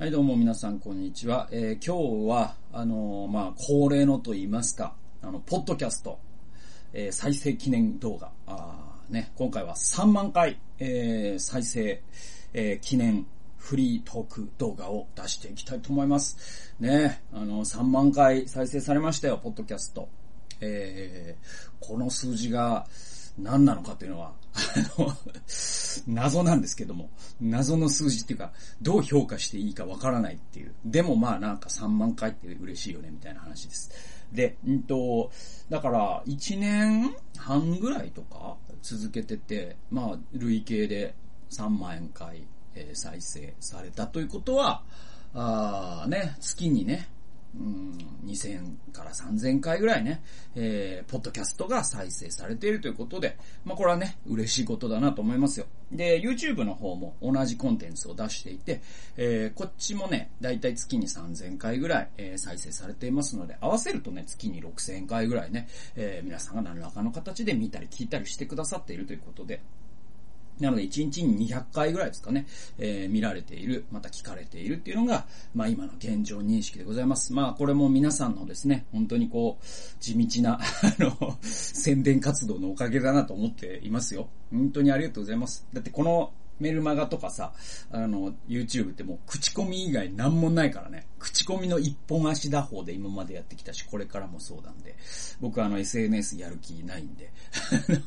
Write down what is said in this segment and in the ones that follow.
はい、どうも皆さん、こんにちは。えー今日は、あのーまあ、恒例のと言いますか、あの、ポッドキャスト、えー再生記念動画、あね、今回は3万回、え再生、え記念フリートーク動画を出していきたいと思います。ね、あの、3万回再生されましたよ、ポッドキャスト。えこの数字が何なのかというのは、あの、謎なんですけども、謎の数字っていうか、どう評価していいかわからないっていう。でもまあなんか3万回って嬉しいよね、みたいな話です。で、うんと、だから1年半ぐらいとか続けてて、まあ累計で3万円回、えー再生されたということは、あーね、月にね、うん、2000から3000回ぐらいね、えー、ポッドキャストが再生されているということで、まあこれはね、嬉しいことだなと思いますよ。で、YouTube の方も同じコンテンツを出していて、えー、こっちもね、だいたい月に3000回ぐらい、えー再生されていますので、合わせるとね、月に6000回ぐらいね、えー皆さんが何らかの形で見たり聞いたりしてくださっているということで、なので、1日に200回ぐらいですかね、えー見られている、また聞かれているっていうのが、まあ今の現状認識でございます。まあこれも皆さんのですね、本当にこう、地道な、あの、宣伝活動のおかげだなと思っていますよ。本当にありがとうございます。だってこのメルマガとかさ、あの、YouTube ってもう口コミ以外なんもないからね。口コミの一本足打法で今までやってきたし、これからもそうなんで。僕あの SNS やる気ないんで。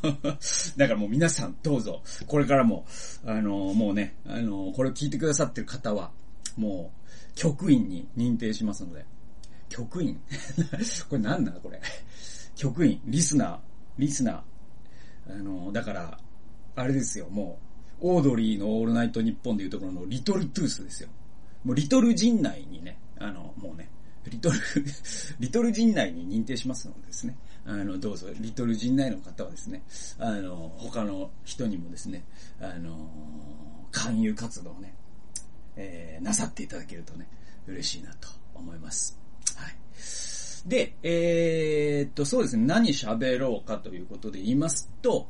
だからもう皆さんどうぞ、これからも、あの、もうね、あの、これを聞いてくださってる方は、もう、局員に認定しますので。局員？これ何なのこれ？局員、リスナー、リスナー。あの、だから、あれですよ、もう、オードリーのオールナイトニッポンでいうところのリトルトゥースですよ。もうリトル陣内にね、あの、もうね、リトル、リトル陣内に認定しますのでですね、あの、どうぞ、リトル陣内の方はですね、あの、他の人にもですね、あの、勧誘活動をね、えーなさっていただけるとね、嬉しいなと思います。はい。で、えー、っと、そうですね、何喋ろうかということで言いますと、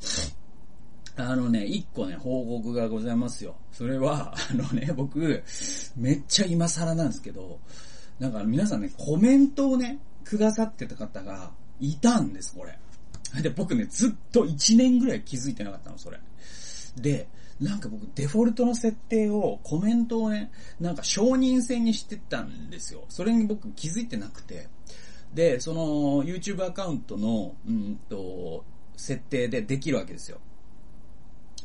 あのね、一個ね、報告がございますよ。それは、あのね、僕、めっちゃ今更なんですけど、なんか皆さんね、コメントをね、くださってた方がいたんです、これ。で、僕ね、ずっと1年ぐらい気づいてなかったの、それ。で、なんか僕、デフォルトの設定を、コメントをね、なんか承認制にしてたんですよ。それに僕気づいてなくて。で、その、YouTube アカウントの、うんと、設定でできるわけですよ。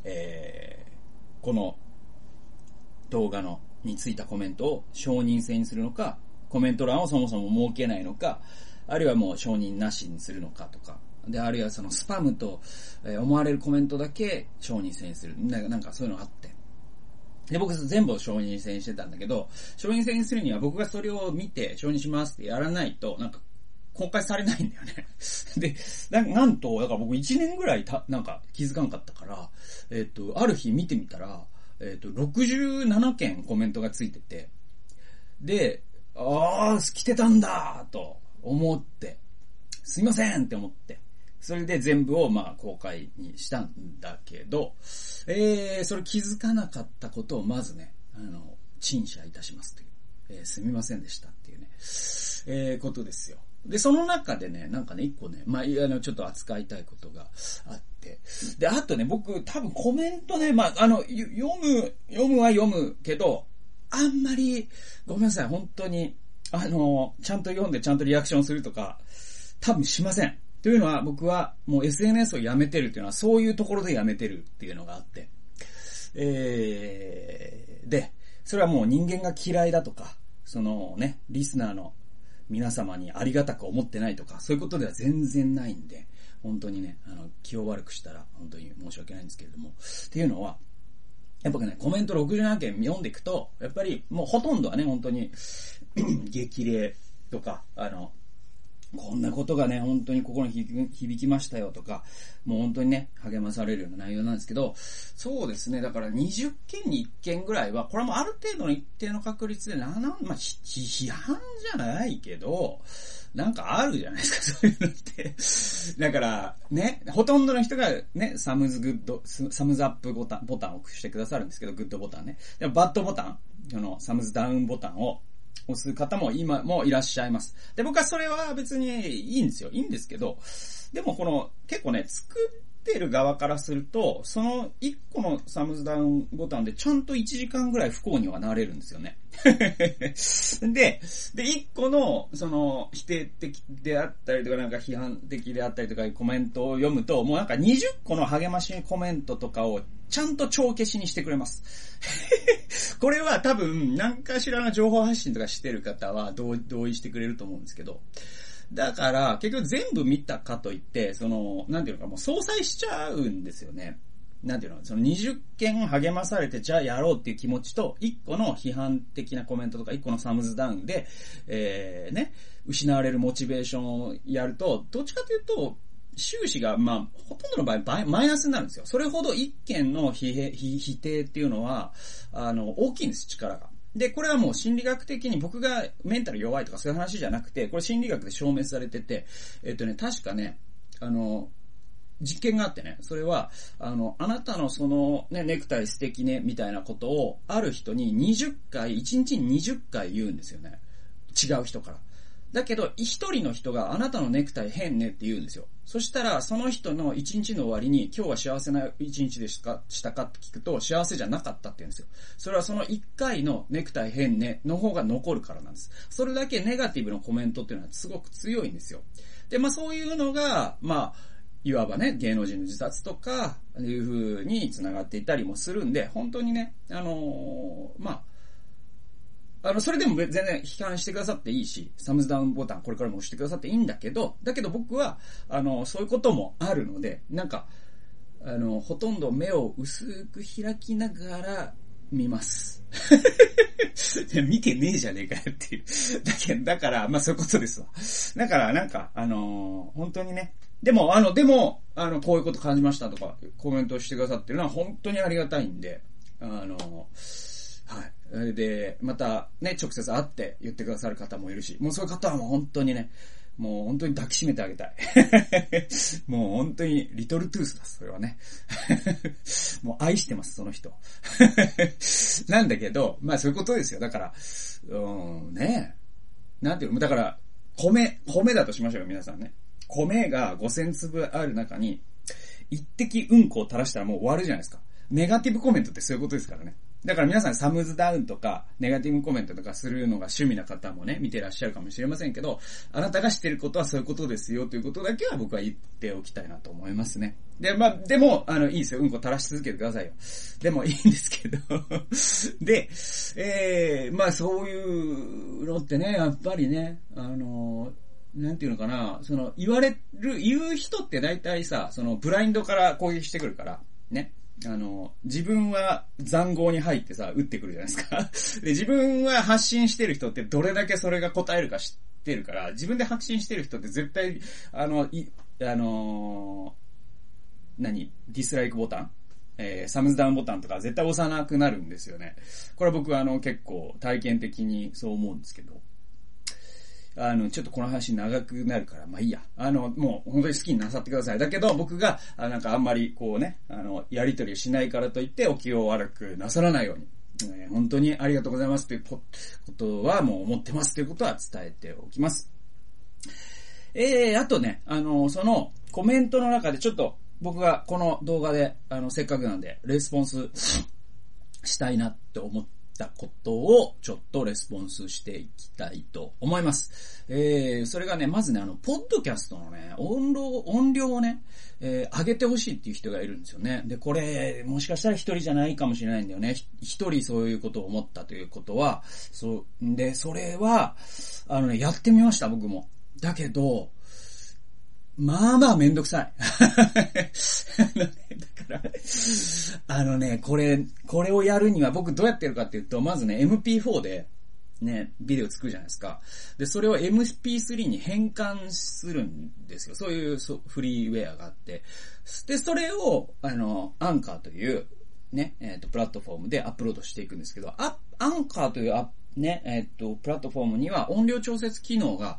えー、この動画のについたコメントを承認制にするのか、コメント欄をそもそも設けないのか、あるいはもう承認なしにするのかとか、で、あるいはそのスパムと思われるコメントだけ承認制にする。なんかなんかそういうのがあって。で、僕全部を承認制にしてたんだけど、承認制にするには僕がそれを見て承認しますってやらないと、なんか公開されないんだよね。で、なんと、だから僕1年ぐらいた、なんか気づかんかったから、えっ、と、ある日見てみたら、えっ、と、67件コメントがついてて、で、あー、来てたんだと思って、すいませんって思って、それで全部をまあ公開にしたんだけど、えー、それ気づかなかったことをまずね、あの、陳謝いたしますという、えーすみませんでしたっていうね、えー、ことですよ。で、その中でね、なんかね、一個ね、まあ、あの、ちょっと扱いたいことがあって。で、あとね、僕、多分コメントね、まあ、あの、読む、読むは読むけど、あんまり、ごめんなさい、本当に、あの、ちゃんと読んでちゃんとリアクションするとか、多分しません。というのは、僕はもう SNS をやめてるっていうのは、そういうところでやめてるっていうのがあって。えー、で、それはもう人間が嫌いだとか、そのね、リスナーの皆様にありがたく思ってないとか、そういうことでは全然ないんで、本当にね、あの、気を悪くしたら本当に申し訳ないんですけれども、っていうのは、やっぱね、コメント67件読んでいくと、やっぱりもうほとんどはね、本当に、激励とか、あの、こんなことがね、本当に心に響きましたよとか、もう本当にね、励まされるような内容なんですけど、そうですね、だから20件に1件ぐらいは、これもある程度の一定の確率で、な、な、まあ、批判じゃないけど、なんかあるじゃないですか、そういうのって。だから、ね、ほとんどの人がね、サムズグッド、サムズアップボタン、ボタンを押してくださるんですけど、グッドボタンね。でもバッドボタンその、サムズダウンボタンを押す方も今もいらっしゃいます。で、僕はそれは別にいいんですよ。いいんですけど、でもこの、結構ね、作ってる側からすると、その1個のサムズダウンボタンでちゃんと1時間ぐらい不幸にはなれるんですよね。で、で、1個の、その、否定的であったりとか、なんか批判的であったりとか、コメントを読むと、もうなんか20個の励ましコメントとかをちゃんと帳消しにしてくれます。これは多分、何かしらの情報発信とかしてる方は同意してくれると思うんですけど、だから、結局全部見たかといって、その、なんていうのか、もう相殺しちゃうんですよね。なんていうのその20件励まされて、じゃあやろうっていう気持ちと、1個の批判的なコメントとか、1個のサムズダウンで、えー、ね、失われるモチベーションをやると、どっちかというと、収支が、まあ、ほとんどの場合、マイナスになるんですよ。それほど1件の否否定っていうのは、あの、大きいんです、力が。で、これはもう心理学的に僕がメンタル弱いとかそういう話じゃなくて、これ心理学で証明されてて、えっとね、確かね、あの、実験があってね、それは、あの、あなたのその、ね、ネクタイ素敵ね、みたいなことを、ある人に20回、1日に20回言うんですよね。違う人から。だけど、一人の人があなたのネクタイ変ねって言うんですよ。そしたら、その人の一日の終わりに、今日は幸せな一日でしたか？って聞くと、幸せじゃなかったって言うんですよ。それはその一回のネクタイ変ねの方が残るからなんです。それだけネガティブなコメントっていうのはすごく強いんですよ。で、まあそういうのが、まあ、いわばね、芸能人の自殺とか、いう風に繋がっていたりもするんで、本当にね、あのー、まあ、あの、それでも全然批判してくださっていいし、サムズダウンボタンこれからも押してくださっていいんだけど、だけど僕は、あの、そういうこともあるので、なんか、あの、ほとんど目を薄く開きながら見ます。見てねえじゃねえかよっていう。だけど、だから、まあそういうことですわ。だから、なんか、あのー、本当にね、でも、あの、でも、あの、こういうこと感じましたとか、コメントしてくださってるのは本当にありがたいんで、あのー、はい。で、またね、直接会って言ってくださる方もいるし、もうそういう方はもう本当にね、もう本当に抱きしめてあげたい。もう本当にリトルトゥースだ、それはね。もう愛してます、その人。なんだけど、まあそういうことですよ。だから、うん、ねなんていうの、だから、米、米だとしましょうよ、皆さんね。米が5000粒ある中に、一滴うんこを垂らしたらもう終わるじゃないですか。ネガティブコメントってそういうことですからね。だから皆さんサムズダウンとか、ネガティブコメントとかするのが趣味な方もね、見てらっしゃるかもしれませんけど、あなたが知ってることはそういうことですよということだけは僕は言っておきたいなと思いますね。で、まあ、でも、あの、いいですよ。うんこ垂らし続けてくださいよ。でもいいんですけど で、えー、まあそういうのってね、やっぱりね、あのなんていうのかな、その、言われる、言う人って大体さ、その、ブラインドから攻撃してくるから、ね。あの、自分は残壕に入ってさ、撃ってくるじゃないですか。で、自分は発信してる人ってどれだけそれが答えるか知ってるから、自分で発信してる人って絶対、あの、い、あのー、何？ディスライクボタン？えー、サムズダウンボタンとか絶対押さなくなるんですよね。これは僕はあの結構体験的にそう思うんですけど。あの、ちょっとこの話長くなるから、まあいいや。あの、もう本当に好きになさってください。だけど僕が、あなんかあんまりこうね、あの、やりとりをしないからといってお気を悪くなさらないように。えー、本当にありがとうございますということはもう思ってますということは伝えておきます。えー、あとね、あの、そのコメントの中でちょっと僕がこの動画で、あの、せっかくなんで、レスポンスしたいなって思ってたことをちょっとレスポンスしていきたいと思います。えー、それがね、まずね、あの、ポッドキャストのね、音量、音量をね、えー、上げてほしいっていう人がいるんですよね。で、これ、もしかしたら一人じゃないかもしれないんだよね。一人そういうことを思ったということは、そう、で、それは、あのね、やってみました、僕も。だけど、まあまあめんどくさい。だから、あのね、これ、これをやるには僕どうやってるかっていうと、まずね、MP4 で、ね、ビデオ作るじゃないですか。で、それを MP3 に変換するんですよ。そういうそフリーウェアがあって。で、それを、あの、アンカーという、ね、えっ、ー、と、プラットフォームでアップロードしていくんですけど、アンカーというアね、えっ、ー、と、プラットフォームには音量調節機能が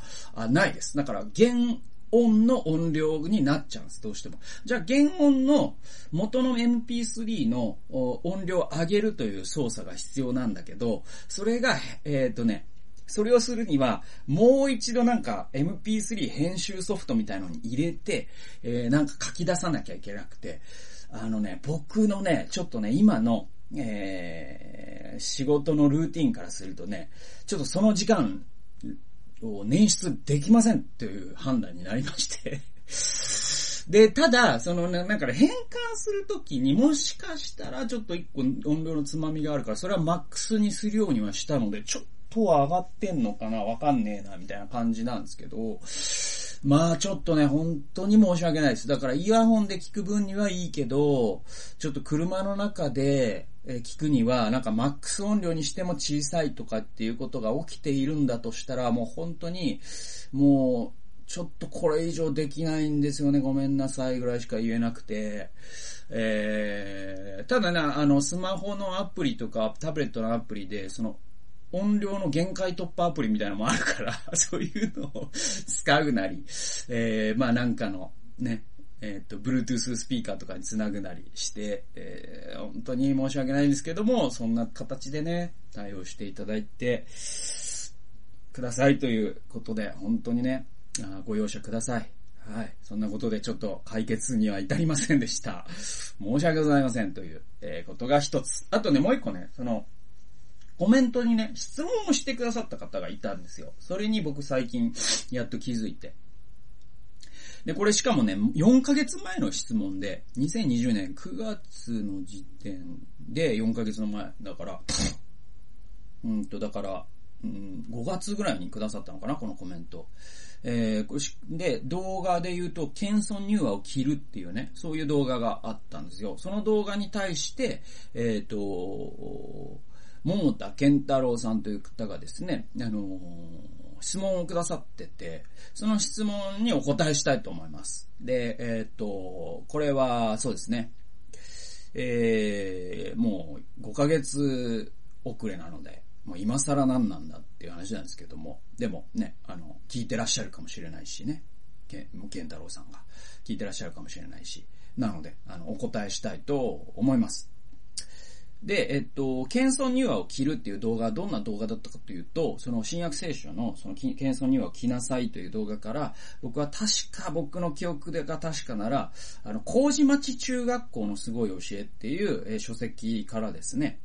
ないです。だから、原音の音量になっちゃうんです、どうしても。じゃあ、原音の元の MP3 の音量を上げるという操作が必要なんだけど、それが、えっ、ー、とね、それをするには、もう一度なんか MP3 編集ソフトみたいのに入れて、えー、なんか書き出さなきゃいけなくて、あのね、僕のね、ちょっとね、今の、えー、仕事のルーティンからするとね、ちょっとその時間を捻出できませんという判断になりまして で、ただ、そのね、なんか変換するときにもしかしたらちょっと一個音量のつまみがあるから、それはマックスにするようにはしたので、ちょっとは上がってんのかなわかんねえな、みたいな感じなんですけど、まあちょっとね、本当に申し訳ないです。だからイヤホンで聞く分にはいいけど、ちょっと車の中でえ聞くには、なんかマックス音量にしても小さいとかっていうことが起きているんだとしたら、もう本当に、もう、ちょっとこれ以上できないんですよね。ごめんなさいぐらいしか言えなくて。えー、ただね、あの、スマホのアプリとかタブレットのアプリで、その、音量の限界突破アプリみたいなのもあるから、そういうのを使うなり、えー、まあなんかの、ね、えっ、ー、と、Bluetooth スピーカーとかにつなぐなりして、えー、本当に申し訳ないんですけども、そんな形でね、対応していただいて、くださいということで、本当にね、あご容赦ください。はい。そんなことでちょっと解決には至りませんでした。申し訳ございませんという、えー、ことが一つ。あとね、もう一個ね、その、コメントにね、質問をしてくださった方がいたんですよ。それに僕最近、やっと気づいて。で、これしかもね、4ヶ月前の質問で、2020年9月の時点で4ヶ月の前だから、うんと、だから、うん、5月ぐらいにくださったのかな、このコメント。えー、で、動画で言うと、謙遜入話を切るっていうね、そういう動画があったんですよ。その動画に対して、えっ、ー、と、桃田健太郎さんという方がですね、あのー、質問をくださってて、その質問にお答えしたいと思います。で、えっ、と、これは、そうですね。えー、もう5ヶ月遅れなので、もう今更何なんだっていう話なんですけども、でもね、あの、聞いてらっしゃるかもしれないしね、け健太郎さんが聞いてらっしゃるかもしれないし、なので、あの、お答えしたいと思います。で、えっと、謙遜入話を着るっていう動画はどんな動画だったかというと、その新約聖書のその謙遜入話を着なさいという動画から、僕は確か僕の記憶が確かなら、あの、麹町中学校のすごい教えっていう、書籍からですね、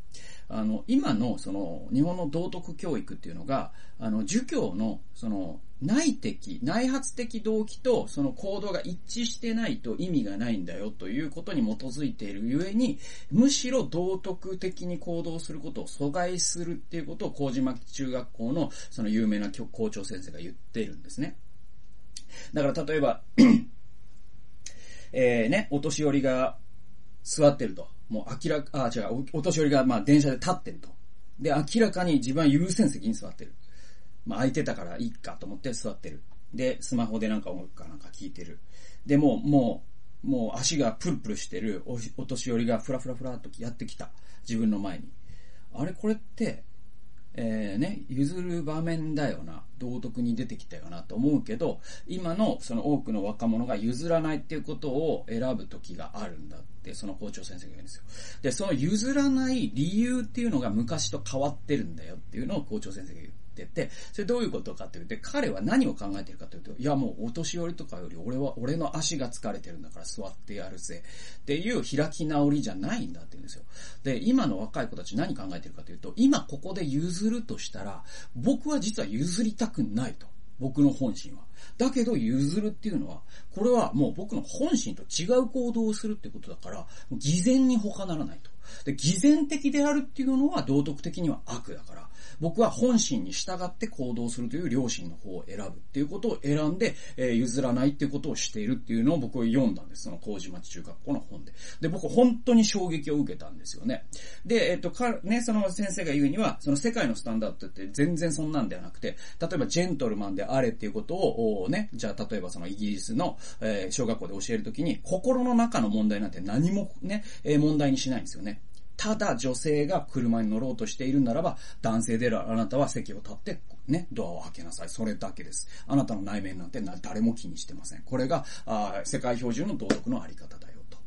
あの、今のその日本の道徳教育っていうのが、あの、儒教のその内的、内発的動機とその行動が一致してないと意味がないんだよということに基づいているゆえに、むしろ道徳的に行動することを阻害するっていうことを麹町中学校のその有名な校長先生が言っているんですね。だから例えばえーね、お年寄りが座ってると。もう明らか、あ、違う、お年寄りがまあ電車で立ってると。で、明らかに自分は優先席に座ってる。まあ空いてたからいいかと思って座ってる。で、スマホでなんか音楽かなんか聞いてる。で、もう、もう、もう足がプルプルしてるおお年寄りがふらふらふらっとやってきた。自分の前に。あれ？これって、えー、ね、譲る場面だよな、道徳に出てきたよなと思うけど、今のその多くの若者が譲らないっていうことを選ぶ時があるんだって、その校長先生が言うんですよ。で、その譲らない理由っていうのが昔と変わってるんだよっていうのを校長先生が言う。ってて、それどういうことかって言って、彼は何を考えてるかというと、いやもうお年寄りとかより俺は、俺の足が疲れてるんだから座ってやるぜっていう開き直りじゃないんだって言うんですよ。で、今の若い子たち何考えてるかというと、今ここで譲るとしたら、僕は実は譲りたくないと。僕の本心は。だけど譲るっていうのは、これはもう僕の本心と違う行動をするってことだから、偽善に他ならないと。で、偽善的であるっていうのは道徳的には悪だから、僕は本心に従って行動するという良心の方を選ぶっていうことを選んで、えー、譲らないっていうことをしているっていうのを僕は読んだんです。その麹町中学校の本で。で、僕本当に衝撃を受けたんですよね。で、えっ、と、か、ね、その先生が言うには、その世界のスタンダードって全然そんなんではなくて、例えばジェントルマンであれっていうことを、ね、じゃあ例えばそのイギリスの、えー、小学校で教えるときに、心の中の問題なんて何もね、えー、問題にしないんですよね。ただ女性が車に乗ろうとしているならば、男性であるあなたは席を立って、ね、ドアを開けなさい。それだけです。あなたの内面なんて誰も気にしてません。これが、あ世界標準の道徳のあり方だよと。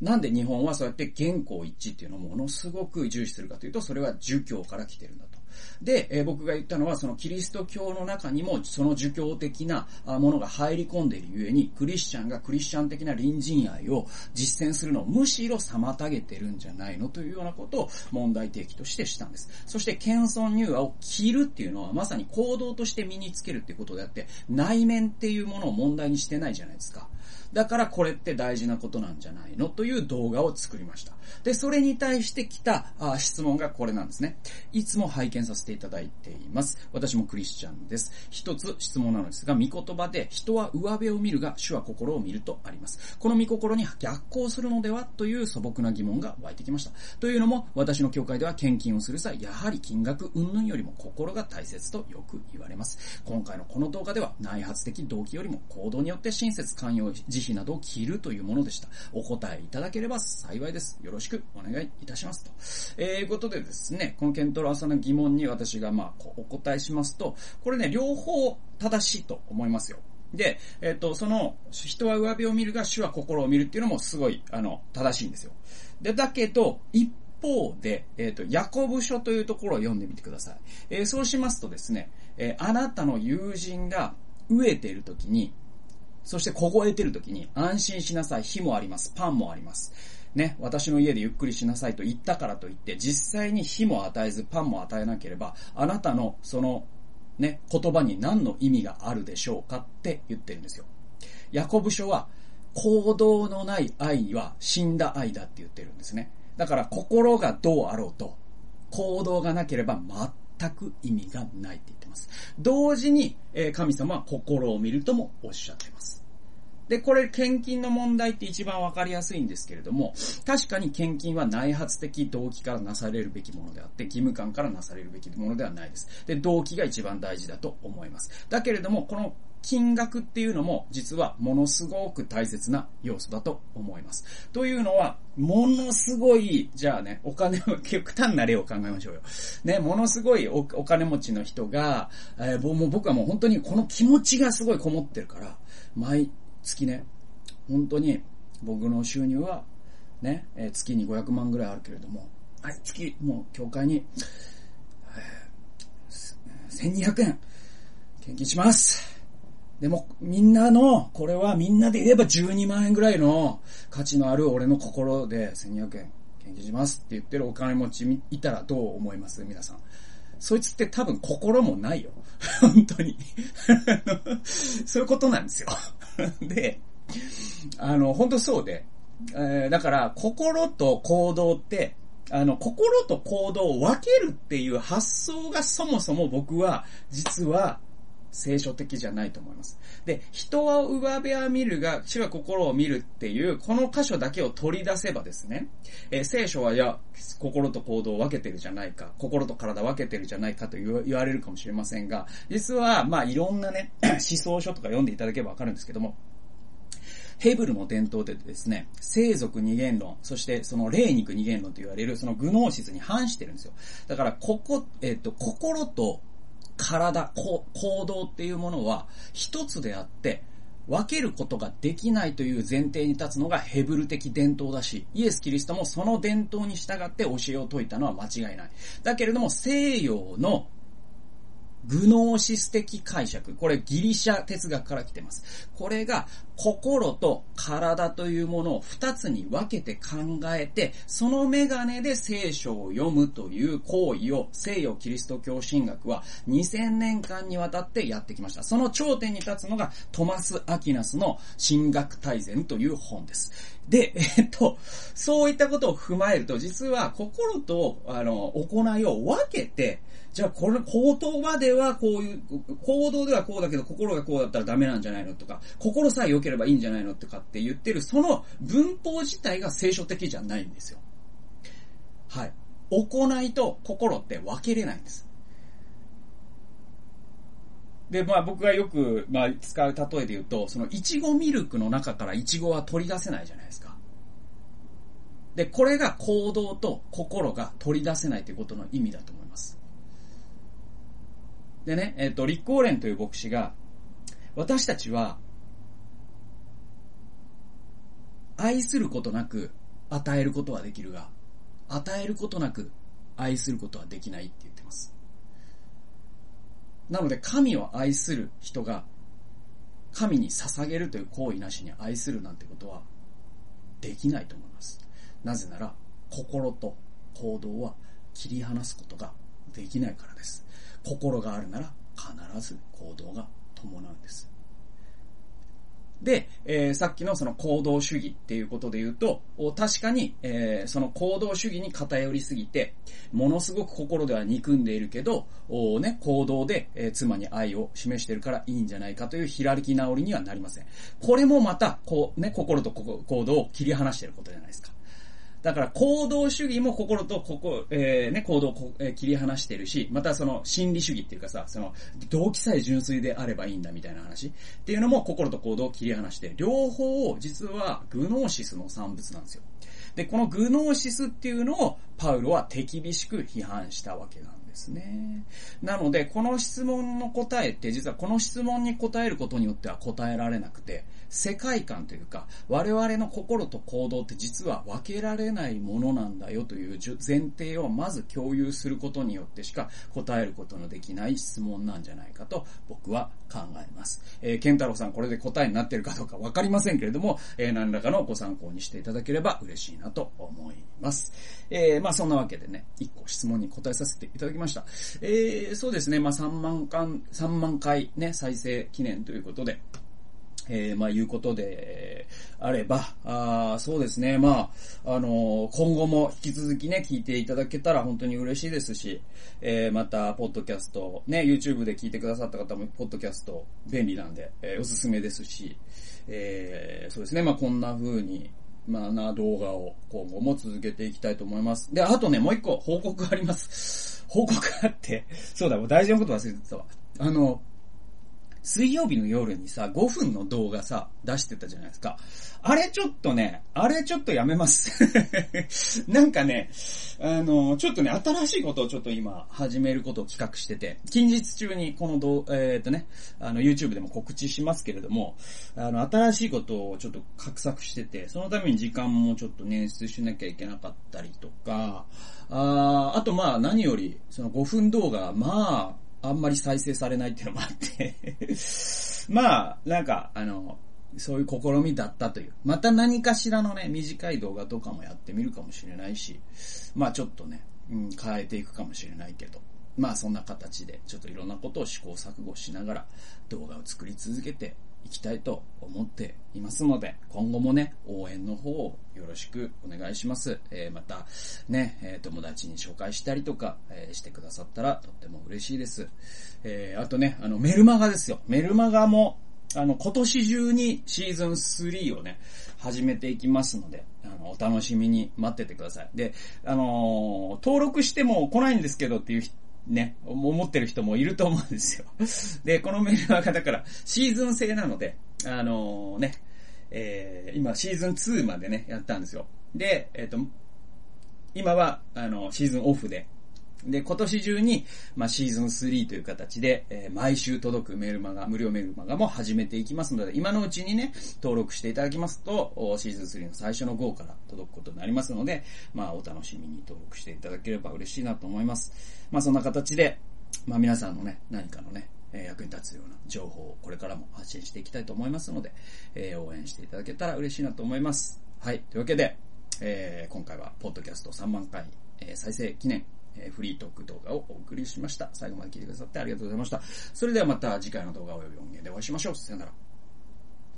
なんで日本はそうやって言行一致っていうのをものすごく重視するかというと、それは儒教から来てるんだと。で、えー、僕が言ったのは、そのキリスト教の中にも、その儒教的なものが入り込んでいるゆえに、クリスチャンがクリスチャン的な隣人愛を実践するのをむしろ妨げてるんじゃないのというようなことを問題提起としてしたんです。そして、謙遜入和を着るっていうのは、まさに行動として身につけるっていうことであって、内面っていうものを問題にしてないじゃないですか。だからこれって大事なことなんじゃないのという動画を作りました。で、それに対して来たあ質問がこれなんですね。いつも拝見させていただいています。私もクリスチャンです。一つ質問なのですが、御言葉で人は上辺を見るが主は心を見るとあります。この御心に逆行するのではという素朴な疑問が湧いてきました。というのも、私の教会では献金をする際、やはり金額云々よりも心が大切とよく言われます。今回のこの動画では内発的動機よりも行動によって親切寛容慈悲などを切るというものでした。お答えいただければ幸いです。よろしくお願いいたしますと。えー、ことでですね、このケントロ朝の疑問に私がまあお答えしますと、これね、両方正しいと思いますよ。で、えっ、ー、と、その、人は上辺を見るが主は心を見るっていうのもすごい、あの、正しいんですよ。で、だけど、一方で、えっ、ー、と、ヤコブ書というところを読んでみてください。えー、そうしますとですね、えあなたの友人が飢えているときに、そして凍えてる時に安心しなさい。火もあります。パンもあります。ね、私の家でゆっくりしなさいと言ったからといって、実際に火も与えずパンも与えなければ、あなたのそのね、言葉に何の意味があるでしょうかって言ってるんですよ。ヤコブ書は、行動のない愛は死んだ愛だって言ってるんですね。だから心がどうあろうと、行動がなければ全く意味がないって言ってます。同時にえ、神様は心を見るともおっしゃってます。で、これ、献金の問題って一番わかりやすいんですけれども、確かに献金は内発的動機からなされるべきものであって、義務感からなされるべきものではないです。で、動機が一番大事だと思います。だけれども、この金額っていうのも実はものすごく大切な要素だと思います。というのは、ものすごい、じゃあね、お金を、極端な例を考えましょうよ。ね、ものすごいお金持ちの人が、えー、もう僕はもう本当にこの気持ちがすごいこもってるから、毎月ね、本当に僕の収入はね、え月に500万ぐらいあるけれども、はい、月、もう、教会に、え1200円、献金します。でも、みんなの、これはみんなで言えば12万円ぐらいの価値のある俺の心で1200円献金しますって言ってるお金持ちいたらどう思います皆さん。そいつって多分心もないよ。本当に。そういうことなんですよ。で、あの、本当そうで、えー、だから、心と行動って、あの、心と行動を分けるっていう発想がそもそも僕は、実は、聖書的じゃないと思います。で、人は上辺は見るが、主は心を見るっていう、この箇所だけを取り出せばですね、えー、聖書はいや、心と行動を分けてるじゃないか、心と体分けてるじゃないかと言われるかもしれませんが、実は、まあ、いろんなね、思想書とか読んでいただければわかるんですけども、ヘブルの伝統でですね、生族二元論、そしてその霊肉二元論と言われるそのグノーシスに反してるんですよ。だから、ここ、えっ、と、心と体、行動っていうものは一つであって、分けることができないという前提に立つのがヘブル的伝統だし、イエス・キリストもその伝統に従って教えを説いたのは間違いない。だけれども西洋のグノーシス的解釈。これギリシャ哲学から来てます。これが心と体というものを二つに分けて考えて、そのメガネで聖書を読むという行為を西洋キリスト教神学は2000年間にわたってやってきました。その頂点に立つのがトマス・アキナスの神学大全という本です。で、えっと、そういったことを踏まえると、実は心と、あの、行いを分けて、じゃあこれ、言葉ではこういう、行動ではこうだけど心がこうだったらダメなんじゃないのとか、心さえ良ければいいんじゃないのとかって言ってる、その文法自体が聖書的じゃないんですよ。はい。行いと心って分けれないんです。で、まあ僕がよく、まあ使う例えで言うと、そのいちごミルクの中からいちごは取り出せないじゃないですか。で、これが行動と心が取り出せないということの意味だと思います。でね、えっ、ー、と、リック・オーレンという牧師が、私たちは、愛することなく与えることはできるが、与えることなく愛することはできないって言ってます。なので、神を愛する人が、神に捧げるという行為なしに愛するなんてことは、できないと思います。なぜなら、心と行動は切り離すことができないからです。心があるなら必ず行動が伴うんです。で、えー、さっきのその行動主義っていうことで言うと、確かに、えー、その行動主義に偏りすぎて、ものすごく心では憎んでいるけど、おね、行動で、えー、妻に愛を示してるからいいんじゃないかという開き直りにはなりません。これもまた、こうね、心と行動を切り離していることじゃないですか。だから行動主義も心とここ、えー、ね、行動を、えー、切り離してるし、またその心理主義っていうかさ、その動機さえ純粋であればいいんだみたいな話っていうのも心と行動を切り離して、両方を実はグノーシスの産物なんですよ。で、このグノーシスっていうのをパウロは手厳しく批判したわけなんですですね。なので、この質問の答えって実はこの質問に答えることによっては答えられなくて、世界観というか、我々の心と行動って実は分けられないものなんだよという前提をまず共有することによってしか答えることのできない質問なんじゃないかと僕は考えます。えー、ケンタロウさんこれで答えになってるかどうかわかりませんけれども、えー、何らかのご参考にしていただければ嬉しいなと思います。えー、まあそんなわけでね、一個質問に答えさせていただきました。ました。えー、そうですね、まあ3万回、3万回ね、再生記念ということで、えー、まあ、いうことで、あれば、あそうですね、まあ、あのー、今後も引き続きね、聞いていただけたら本当に嬉しいですし、えー、また、ポッドキャスト、ね、YouTube で聞いてくださった方も、ポッドキャスト便利なんで、えー、おすすめですし、えー、そうですね、まあ、こんな風に、まあな、動画を今後も続けていきたいと思います。で、あとね、もう一個報告があります。報告があって、そうだ、もう大事なこと忘れてたわ。あの、水曜日の夜にさ、5分の動画さ、出してたじゃないですか。あれちょっとね、あれちょっとやめます。なんかね、あの、ちょっとね、新しいことをちょっと今、始めることを企画してて、近日中にこの動、えー、っとね、あの、YouTube でも告知しますけれども、あの、新しいことをちょっと画策してて、そのために時間もちょっと捻出しなきゃいけなかったりとか、ああとまあ何より、その5分動画、まあ、あんまり再生されないっていうのもあって。まあ、なんか、あの、そういう試みだったという。また何かしらのね、短い動画とかもやってみるかもしれないし、まあちょっとね、うん、変えていくかもしれないけど、まあそんな形で、ちょっといろんなことを試行錯誤しながら動画を作り続けていきたいと思っていますので、今後もね、応援の方をよろしくお願いします。えー、また、ね、え、友達に紹介したりとか、え、してくださったらとっても嬉しいです。えあとね、あの、メルマガですよ。メルマガも、あの、今年中にシーズン3をね、始めていきますので、あの、お楽しみに待っててください。で、あの登録しても来ないんですけどっていうね、思ってる人もいると思うんですよ。で、このメールはだから、シーズン制なので、あのー、ね、えー、今シーズン2までね、やったんですよ。で、えっ、ー、と、今は、あの、シーズンオフで、で、今年中に、まあ、シーズン3という形で、えー、毎週届くメールマガ、無料メールマガも始めていきますので、今のうちにね、登録していただきますと、シーズン3の最初の号から届くことになりますので、まあ、お楽しみに登録していただければ嬉しいなと思います。まあ、そんな形で、まあ、皆さんのね、何かのね、え役に立つような情報をこれからも発信していきたいと思いますので、えー、応援していただけたら嬉しいなと思います。はい。というわけで、えー、今回は、ポッドキャスト3万回、えー、再生記念えフリートーク動画をお送りしました。最後まで聞いてくださってありがとうございました。それではまた次回の動画を及び音源でお会いしましょう。さよなら。